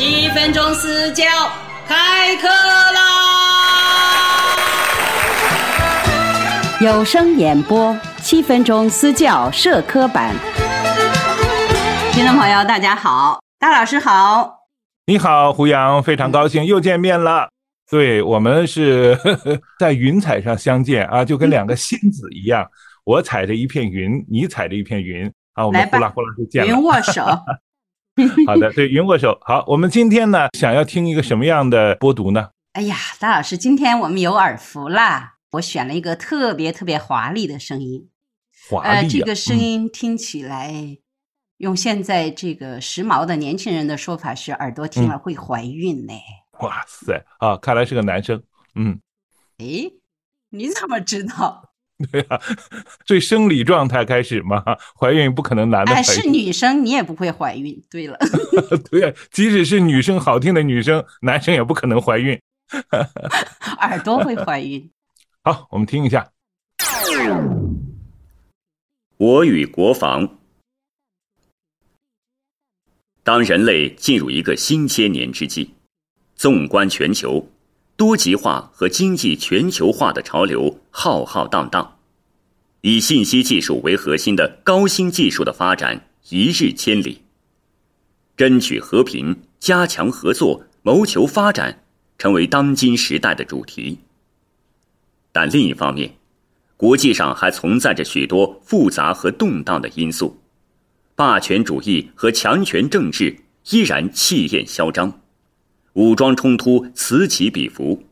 七分钟私教开课啦！有声演播七分钟私教社科版，听众朋友大家好，大老师好，你好，胡杨，非常高兴又见面了。对我们是呵 呵在云彩上相见啊，就跟两个仙子一样，我踩着一片云，你踩着一片云啊，我们来吧呼啦呼啦就见了。云握手。好的，对，云握手。好，我们今天呢，想要听一个什么样的播读呢？哎呀，大老师，今天我们有耳福啦！我选了一个特别特别华丽的声音，华丽、啊呃，这个声嗯音听起来，用现在这个时髦的年轻人的说法是，耳朵听嗯了会怀孕呢。哇塞啊，看来是个男生。嗯，诶，你怎么知道？对啊，最生理状态开始嘛，怀孕不可能男的哎，怀孕。是女生，你也不会怀孕。对了，对啊，即使是女生好听的女生，男生也不可能怀孕。耳朵会怀孕。好，我们听一下。我与国防。当人类进入一个新千年之际，纵观全球，多极化和经济全球化的潮流浩浩荡荡，以信息技术为核心的高新技术的发展一日千里。争取和平、加强合作、谋求发展，成为当今时代的主题。但另一方面，国际上还存在着许多复杂和动荡的因素，霸权主义和强权政治依然气焰嚣张，武装冲突此起彼伏，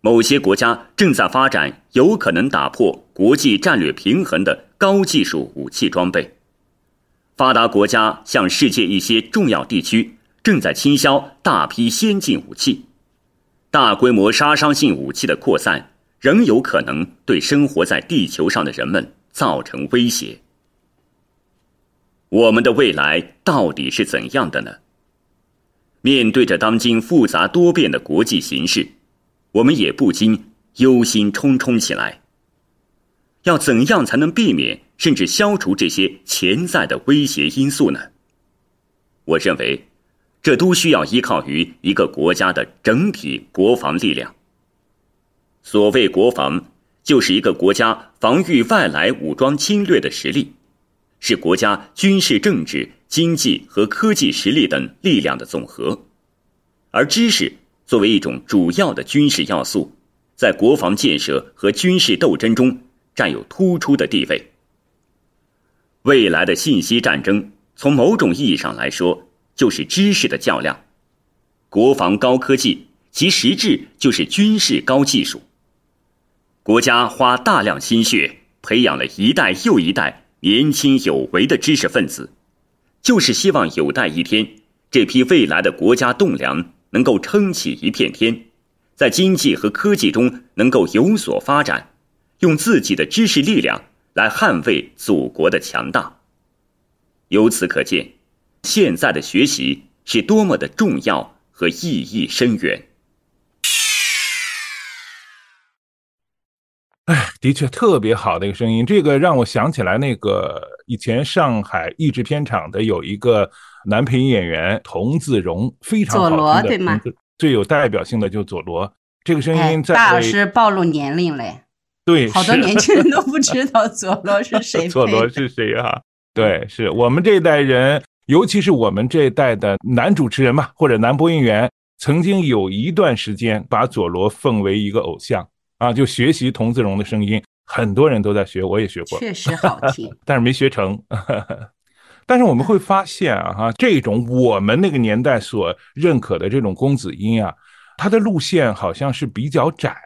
某些国家正在发展有可能打破国际战略平衡的高技术武器装备，发达国家向世界一些重要地区正在倾销大批先进武器，大规模杀伤性武器的扩散。仍有可能对生活在地球上的人们造成威胁。我们的未来到底是怎样的呢？面对着当今复杂多变的国际形势，我们也不禁忧心忡忡起来。要怎样才能避免甚至消除这些潜在的威胁因素呢？我认为，这都需要依靠于一个国家的整体国防力量。所谓国防，就是一个国家防御外来武装侵略的实力，是国家军事、政治、经济和科技实力等力量的总和。而知识作为一种主要的军事要素，在国防建设和军事斗争中占有突出的地位。未来的信息战争，从某种意义上来说，就是知识的较量。国防高科技，其实质就是军事高技术。国家花大量心血培养了一代又一代年轻有为的知识分子，就是希望有待一天，这批未来的国家栋梁能够撑起一片天，在经济和科技中能够有所发展，用自己的知识力量来捍卫祖国的强大。由此可见，现在的学习是多么的重要和意义深远。哎，的确特别好的一个声音，这个让我想起来那个以前上海译制片厂的有一个男配音演员童自荣，非常好听的佐罗对吗？最有代表性的就是佐罗，这个声哎音，在大老师暴露年龄嘞，对好多年轻人都不知道佐罗是谁 佐罗。是谁啊？对，是我们这一代人，尤其是我们这一代的男主持人嘛，或者男播音员，曾经有一段时间把佐罗奉为一个偶像啊，就学习童自荣的声音，很多人都在学，我也学过，确实好 听。但是没学成。但是我们会发现啊，哈，这种我们那个年代所认可的这种公子音啊，它的路线好像是比较窄。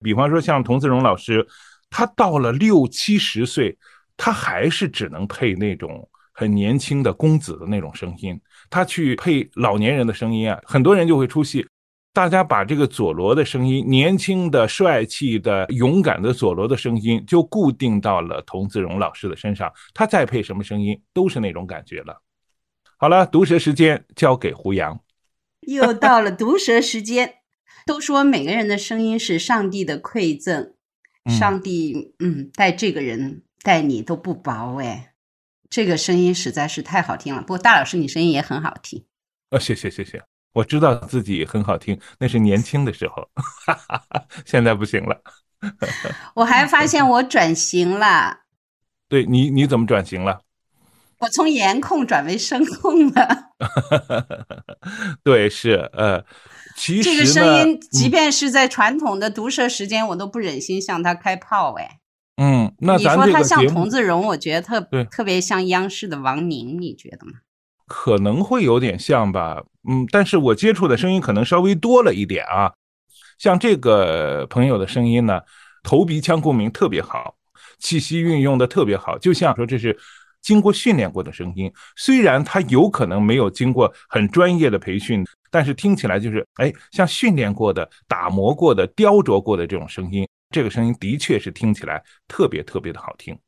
比方说像童自荣老师，他到了六七十岁，他还是只能配那种很年轻的公子的那种声音。他去配老年人的声音啊，很多人就会出戏。大家把这个佐罗的声音，年轻的、帅气的、勇敢的佐罗的声音，就固定到了童自荣老师的身上。他再配什么声音，都是那种感觉了。好了，毒舌时间交给胡杨。又到了毒舌时间。都说每个人的声音是上帝的馈赠，嗯上帝嗯待这个人待你都不薄哎，这个声音实在是太好听了。不过大老师你声音也很好听。啊，谢谢谢谢。我知道自己很好听，那是年轻的时候，现在不行了。我还发现我转型了，对你，你怎么转型了？我从颜控转为声控了。对，是呃，其实这个声音，即嗯便是在传统的毒舌时间，我都不忍心向他开炮。哎，嗯，那你说他像童自荣，我觉得特特别像央视的王宁，你觉得吗？可能会有点像吧，嗯，但是我接触的声音可能稍微多了一点啊。像这个朋友的声音呢，头鼻腔共鸣特别好，气息运用的特别好，就像说这是经过训练过的声音。虽然他有可能没有经过很专业的培训，但是听起来就是哎，像训练过的、打磨过的、雕琢过的这种声音。这个声音的确是听起来特别特别的好听。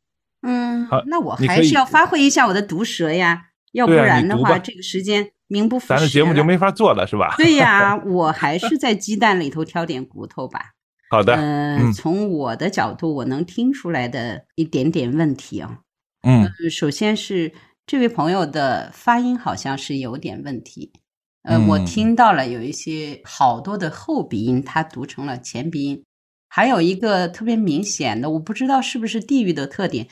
嗯好，那我还是要发挥一下我的毒舌呀，要不然的话，这个时间名不副咱的节目就没法做了，是吧？对呀，我还是在鸡蛋里头挑点骨头吧。好的，呃，嗯从我的角度，我能听出来的一点点问题啊、嗯呃首先是这位朋友的发音好像是有点问题。呃，我嗯听到了有一些好多的后鼻音，他读成了前鼻音，还有一个特别明显的，我不知道是不是地域的特点，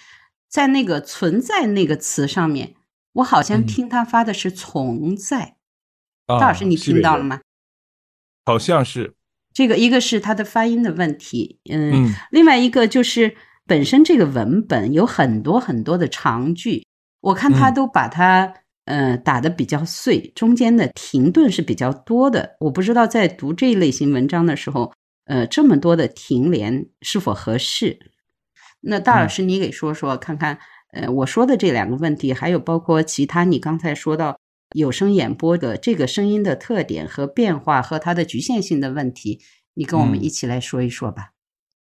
在那个“存在”那个词上面，我好像嗯听他发的是“从在”。啊大老师，你听到了吗？好像是，这个一个是他的发音的问题，嗯，嗯另外一个就是本身这个文本有很多很多的长句，我看他嗯都把它、呃打的比较碎，中间的停顿是比较多的。我不知道在读这一类型文章的时候，呃，这么多的停连是否合适？那大老嗯师，你给说说看看，呃，我说的这两个问题，还有包括其他你刚才说到有声演播的这个声音的特点和变化和它的局限性的问题，你跟我们嗯一起来说一说吧。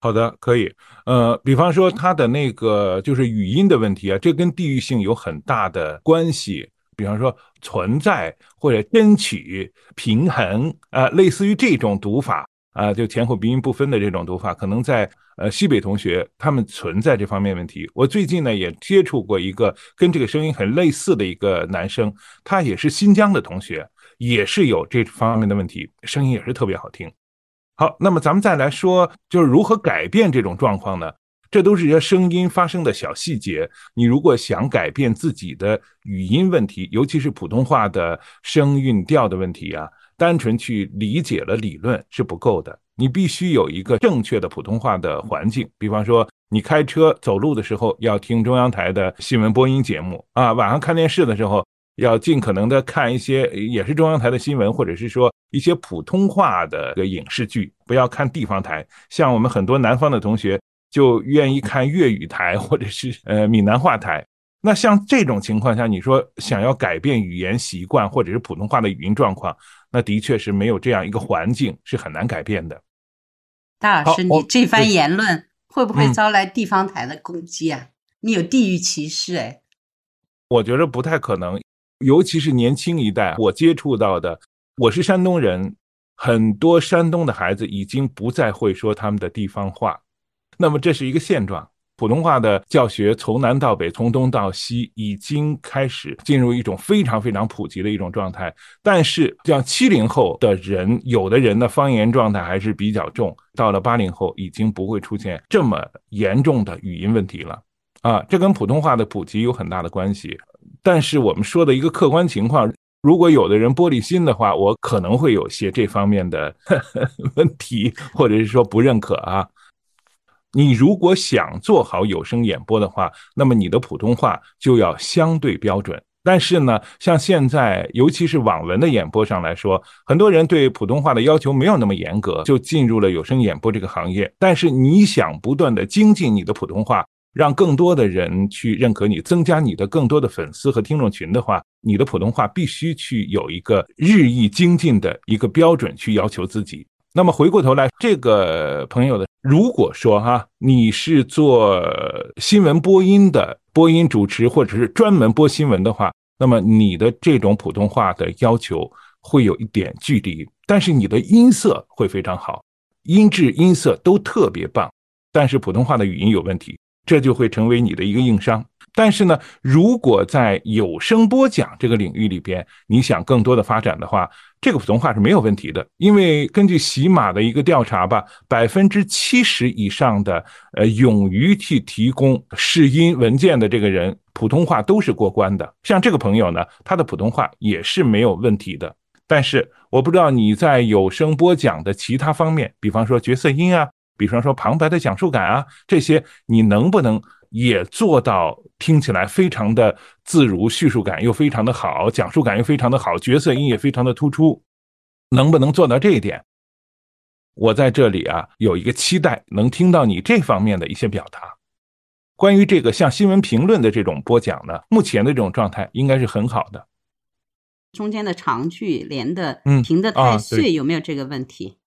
好的，可以。呃，比方说它的那个就是语音的问题啊，这跟地域性有很大的关系。比方说存在或者争取平衡啊、类似于这种读法啊、就前后鼻音不分的这种读法，可能在呃西北同学他们存在这方面问题。我最近呢也接触过一个跟这个声音很类似的一个男生，他也是新疆的同学，也是有这方面的问题，声音也是特别好听。好，那么咱们再来说，就是如何改变这种状况呢？这都是一些声音发生的小细节。你如果想改变自己的语音问题，尤其是普通话的声韵调的问题啊，单纯去理解了理论是不够的。你必须有一个正确的普通话的环境。比方说，你开车走路的时候要听中央台的新闻播音节目啊，晚上看电视的时候要尽可能的看一些也是中央台的新闻，或者是说一些普通话的影视剧，不要看地方台。像我们很多南方的同学就愿意看粤语台或者是呃闽南话台。那像这种情况下，你说想要改变语言习惯或者是普通话的语音状况，那的确是没有这样一个环境是很难改变的。大老师，你这番言论会不会嗯招来地方台的攻击啊？你有地域歧视哎？我觉得不太可能，尤其是年轻一代，我接触到的，我是山东人，很多山东的孩子已经不再会说他们的地方话，那么这是一个现状。普通话的教学从南到北，从东到西，已经开始进入一种非常非常普及的一种状态。但是，像七零后的人，有的人的方言状态还是比较重，到了八零后，已经不会出现这么严重的语音问题了。啊，这跟普通话的普及有很大的关系。但是我们说的一个客观情况，如果有的人玻璃心的话，我可能会有些这方面的呵 呵问题，或者是说不认可啊。你如果想做好有声演播的话，那么你的普通话就要相对标准。但是呢，像现在，尤其是网文的演播上来说，很多人对普通话的要求没有那么严格，就进入了有声演播这个行业。但是你想不断的精进你的普通话，让更多的人去认可你，增加你的更多的粉丝和听众群的话，你的普通话必须去有一个日益精进的一个标准去要求自己。那么回过头来，这个朋友的，如果说哈，你是做新闻播音的播音主持，或者是专门播新闻的话，那么你的这种普通话的要求会有一点距离，但是你的音色会非常好，音质音色都特别棒，但是普通话的语音有问题，这就会成为你的一个硬伤。但是呢，如果在有声播讲这个领域里边，你想更多的发展的话，这个普通话是没有问题的。因为根据喜马的一个调查吧，百分之七十以上的呃勇于去提供试音文件的这个人，普通话都是过关的。像这个朋友呢，他的普通话也是没有问题的。但是我不知道你在有声播讲的其他方面，比方说角色音啊，比方说旁白的讲述感啊，这些你能不能？也做到听起来非常的自如，叙述感又非常的好，讲述感又非常的好，角色音也非常的突出，能不能做到这一点？我在这里啊有一个期待，能听到你这方面的一些表达。关于这个像新闻评论的这种播讲呢，目前的这种状态应该是很好的。中间的长句连的嗯停的太碎，有没有这个问题？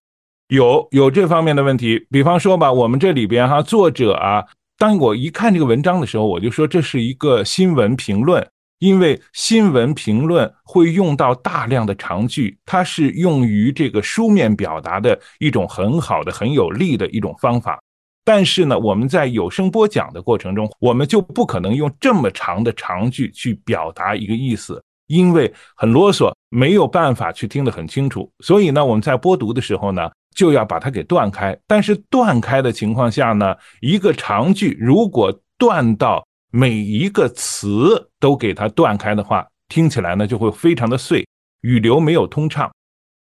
有有这方面的问题，比方说吧，我们这里边哈，作者啊，当我一看这个文章的时候，我就说这是一个新闻评论，因为新闻评论会用到大量的长句，它是用于这个书面表达的一种很好的、很有力的一种方法。但是呢，我们在有声播讲的过程中，我们就不可能用这么长的长句去表达一个意思，因为很啰嗦，没有办法去听得很清楚。所以呢，我们在播读的时候呢，就要把它给断开。但是断开的情况下呢，一个长句如果断到每一个词都给它断开的话，听起来呢就会非常的碎，语流没有通畅。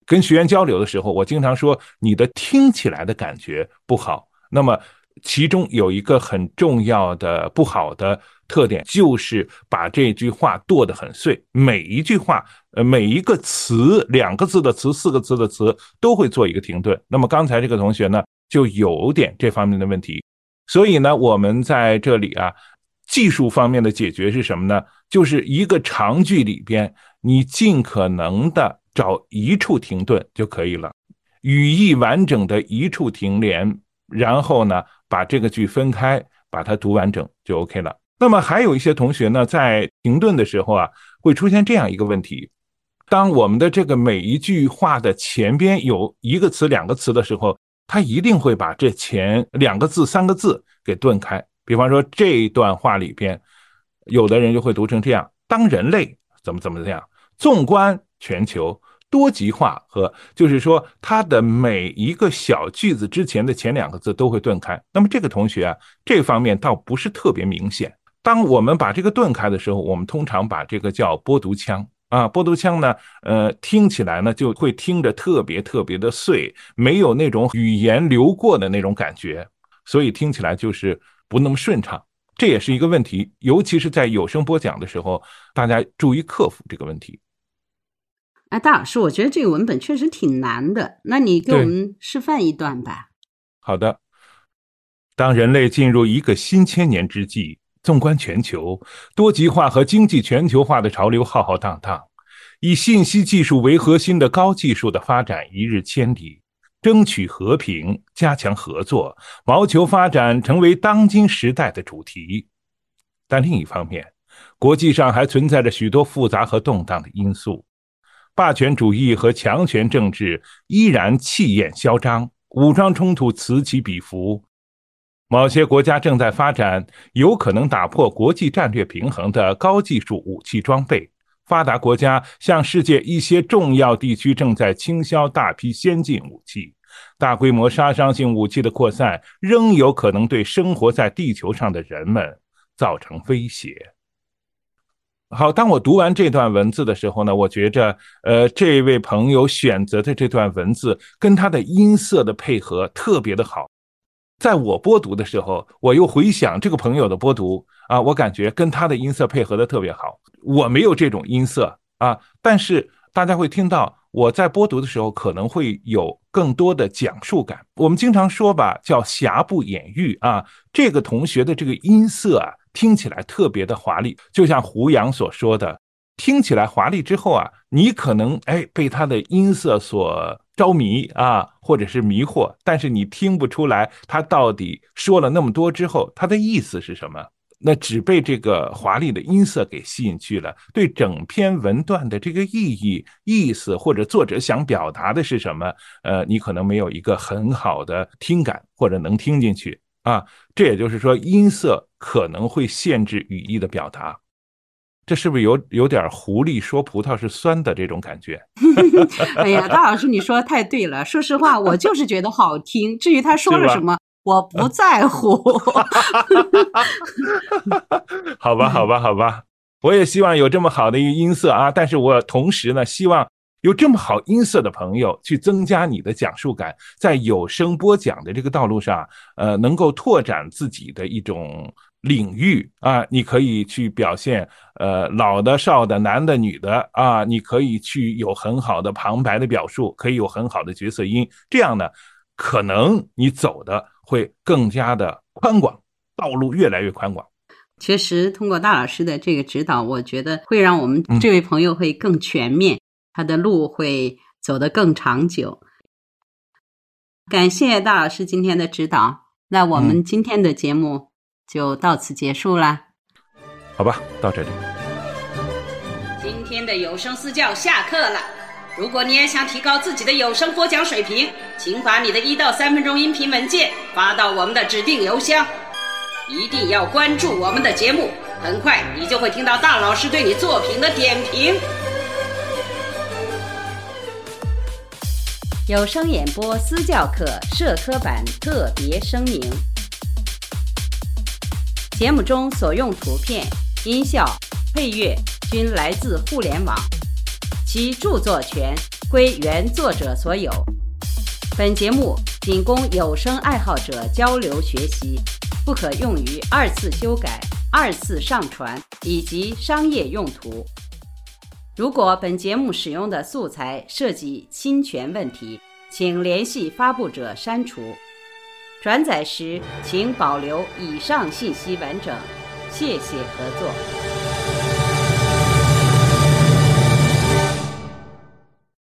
跟学员交流的时候，我经常说你的听起来的感觉不好。那么其中有一个很重要的不好的特点，就是把这句话剁得很碎，每一句话，呃，每一个词，两个字的词，四个字的词，都会做一个停顿。那么刚才这个同学呢，就有点这方面的问题。所以呢，我们在这里啊，技术方面的解决是什么呢？就是一个长句里边，你尽可能的找一处停顿就可以了，语义完整的一处停连。然后呢，把这个句分开，把它读完整就 OK 了。那么还有一些同学呢，在停顿的时候啊，会出现这样一个问题：当我们的这个每一句话的前边有一个词、两个词的时候，他一定会把这前两个字、三个字给顿开。比方说这一段话里边，有的人就会读成这样：当人类怎么怎么怎么样，纵观全球。多极化和就是说，它的每一个小句子之前的前两个字都会断开。那么这个同学啊，这方面倒不是特别明显。当我们把这个断开的时候，我们通常把这个叫播读腔啊，播读腔呢，呃，听起来呢就会听着特别特别的碎，没有那种语言流过的那种感觉，所以听起来就是不那么顺畅。这也是一个问题，尤其是在有声播讲的时候，大家注意克服这个问题。哎，大老师，我觉得这个文本确实挺难的，那你给我们示范一段吧。好的，当人类进入一个新千年之际，纵观全球，多极化和经济全球化的潮流浩浩荡荡，以信息技术为核心的高技术的发展一日千里，争取和平，加强合作，谋求发展成为当今时代的主题。但另一方面，国际上还存在着许多复杂和动荡的因素。霸权主义和强权政治依然气焰嚣张，武装冲突此起彼伏。某些国家正在发展有可能打破国际战略平衡的高技术武器装备。发达国家向世界一些重要地区正在倾销大批先进武器。大规模杀伤性武器的扩散仍有可能对生活在地球上的人们造成威胁。好，当我读完这段文字的时候呢，我觉着，呃，这位朋友选择的这段文字跟他的音色的配合特别的好。在我播读的时候，我又回想这个朋友的播读啊，我感觉跟他的音色配合的特别好。我没有这种音色啊，但是大家会听到我在播读的时候可能会有更多的讲述感。我们经常说吧，叫瑕不掩瑜啊。这个同学的这个音色啊。听起来特别的华丽，就像胡杨所说的，听起来华丽之后啊，你可能哎被他的音色所着迷啊，或者是迷惑，但是你听不出来他到底说了那么多之后他的意思是什么，那只被这个华丽的音色给吸引去了，对整篇文段的这个意义、意思或者作者想表达的是什么，呃，你可能没有一个很好的听感或者能听进去。啊。这也就是说，音色可能会限制语义的表达。这是不是有有点狐狸说葡萄是酸的这种感觉？哎呀，大老师，你说的太对了。说实话，我就是觉得好听。至于他说了什么，我不在乎。好吧，好吧，好吧。我也希望有这么好的一个音色啊，但是我同时呢，希望有这么好音色的朋友去增加你的讲述感，在有声播讲的这个道路上，呃，能够拓展自己的一种。领域啊，你可以去表现，呃，老的、少的、男的、女的啊，你可以去有很好的旁白的表述，可以有很好的角色音，这样呢，可能你走的会更加的宽广，道路越来越宽广。其实，通过大老师的这个指导，我觉得会让我们这位朋友会更全面，他的路会走得更长久。感谢大老师今天的指导，那我们今天的节目。就到此结束啦，好吧，到这里。今天的有声私教下课了。如果你也想提高自己的有声播讲水平，请把你的一到三分钟音频文件发到我们的指定邮箱。一定要关注我们的节目，很快你就会听到大老师对你作品的点评。有声演播私教课社科版特别声明。节目中所用图片、音效、配乐均来自互联网，其著作权归原作者所有。本节目仅供有声爱好者交流学习，不可用于二次修改、二次上传以及商业用途。如果本节目使用的素材涉及侵权问题，请联系发布者删除。转载时，请保留以上信息完整。谢谢合作。